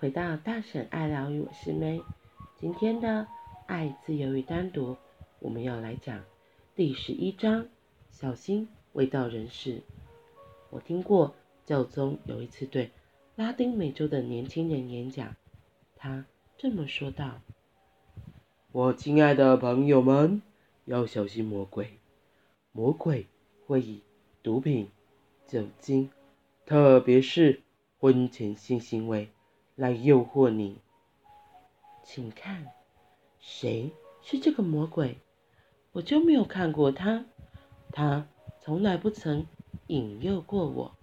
回到大婶爱疗愈，我是妹。今天的爱、自由与单独，我们要来讲第十一章：小心未到人士。我听过教宗有一次对拉丁美洲的年轻人演讲，他这么说道：“我亲爱的朋友们，要小心魔鬼。魔鬼会以毒品、酒精，特别是婚前性行为。”来诱惑你，请看，谁是这个魔鬼？我就没有看过他，他从来不曾引诱过我。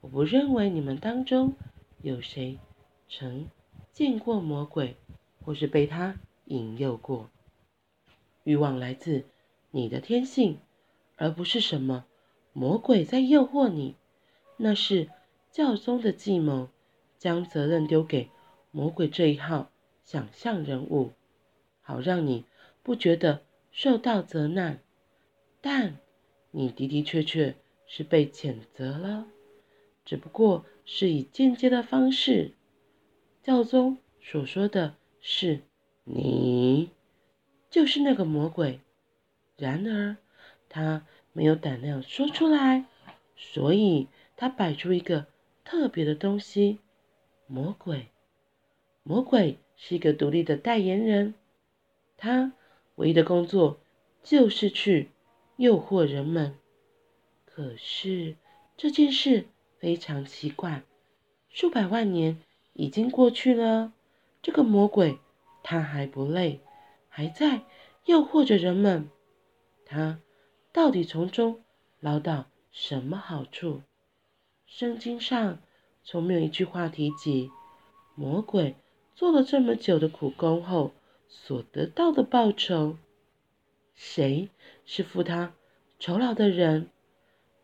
我不认为你们当中有谁曾见过魔鬼，或是被他引诱过。欲望来自你的天性，而不是什么魔鬼在诱惑你。那是教宗的计谋。将责任丢给魔鬼这一号想象人物，好让你不觉得受到责难，但你的的确确是被谴责了，只不过是以间接的方式。教宗所说的是你就是那个魔鬼，然而他没有胆量说出来，所以他摆出一个特别的东西。魔鬼，魔鬼是一个独立的代言人，他唯一的工作就是去诱惑人们。可是这件事非常奇怪，数百万年已经过去了，这个魔鬼他还不累，还在诱惑着人们。他到底从中捞到什么好处？圣经上。从没有一句话提及魔鬼做了这么久的苦工后所得到的报酬。谁是付他酬劳的人？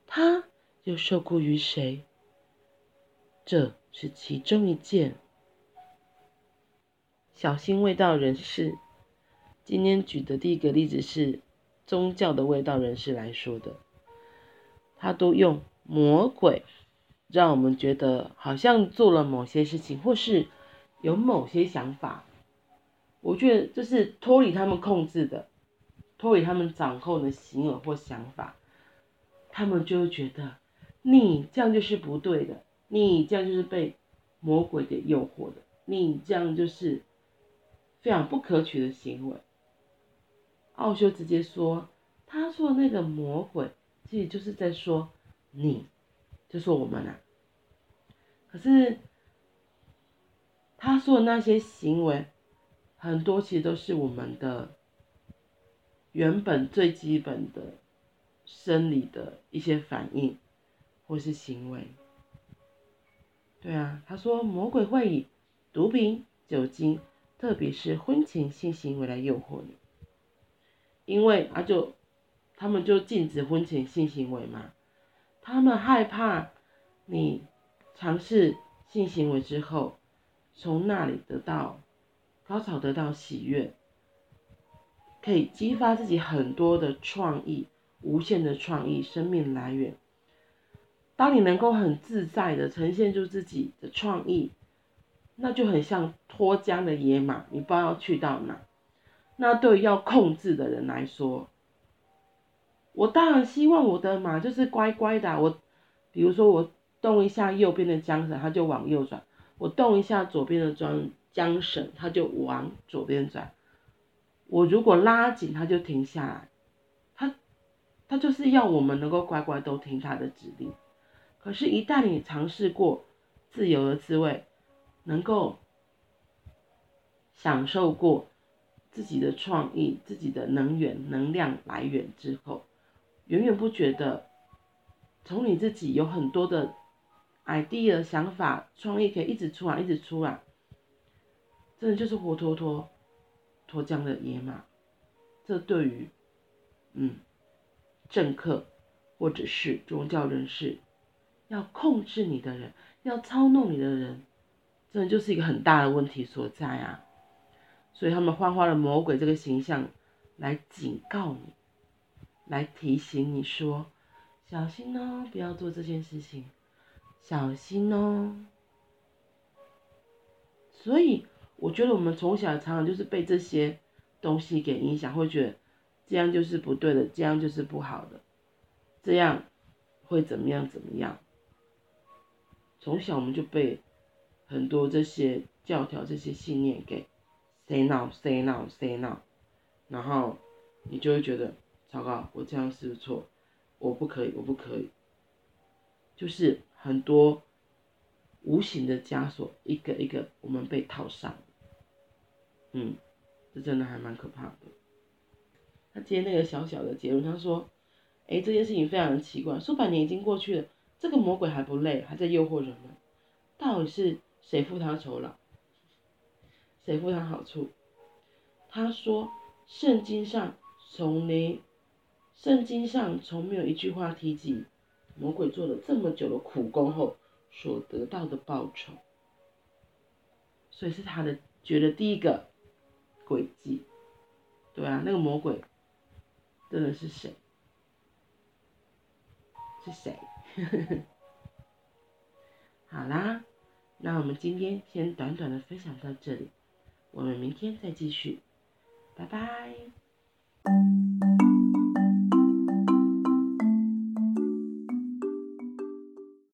他又受雇于谁？这是其中一件。小心味道人士。今天举的第一个例子是宗教的味道人士来说的，他都用魔鬼。让我们觉得好像做了某些事情，或是有某些想法。我觉得这是脱离他们控制的，脱离他们掌控的行为或想法，他们就会觉得你这样就是不对的，你这样就是被魔鬼给诱惑的，你这样就是非常不可取的行为。奥修直接说，他说那个魔鬼，其实就是在说你。就说我们啊，可是他说的那些行为，很多其实都是我们的原本最基本的生理的一些反应或是行为。对啊，他说魔鬼会以毒品、酒精，特别是婚前性行为来诱惑你，因为啊就他们就禁止婚前性行为嘛。他们害怕你尝试性行为之后，从那里得到高潮，得到喜悦，可以激发自己很多的创意，无限的创意，生命来源。当你能够很自在的呈现出自己的创意，那就很像脱缰的野马，你不知道要去到哪。那对于要控制的人来说，我当然希望我的马就是乖乖的。我，比如说我动一下右边的缰绳，它就往右转；我动一下左边的缰缰绳，它就往左边转。我如果拉紧，它就停下来。它，它就是要我们能够乖乖都听它的指令。可是，一旦你尝试过自由的滋味，能够享受过自己的创意、自己的能源、能量来源之后，远远不觉得，从你自己有很多的 idea 想法、创意可以一直出啊，一直出啊，真的就是活脱脱脱缰的野马。这对于嗯政客或者是宗教人士要控制你的人，要操弄你的人，真的就是一个很大的问题所在啊。所以他们幻化了魔鬼这个形象来警告你。来提醒你说，小心哦，不要做这件事情，小心哦。所以我觉得我们从小常常就是被这些东西给影响，会觉得这样就是不对的，这样就是不好的，这样会怎么样怎么样。从小我们就被很多这些教条、这些信念给 say no say no say no，然后你就会觉得糟糕，我这样是不是错？我不可以，我不可以。就是很多无形的枷锁，一个一个我们被套上。嗯，这真的还蛮可怕的。他接那个小小的结论，他说：“哎，这件事情非常奇怪，数百年已经过去了。”这个魔鬼还不累，还在诱惑人们，到底是谁付他酬劳？谁付他好处？他说：“圣经上从没，圣经上从没有一句话提及魔鬼做了这么久的苦工后所得到的报酬。”所以是他的觉得第一个诡计，对啊，那个魔鬼真的是谁？是谁？好啦，那我们今天先短短的分享到这里，我们明天再继续，拜拜。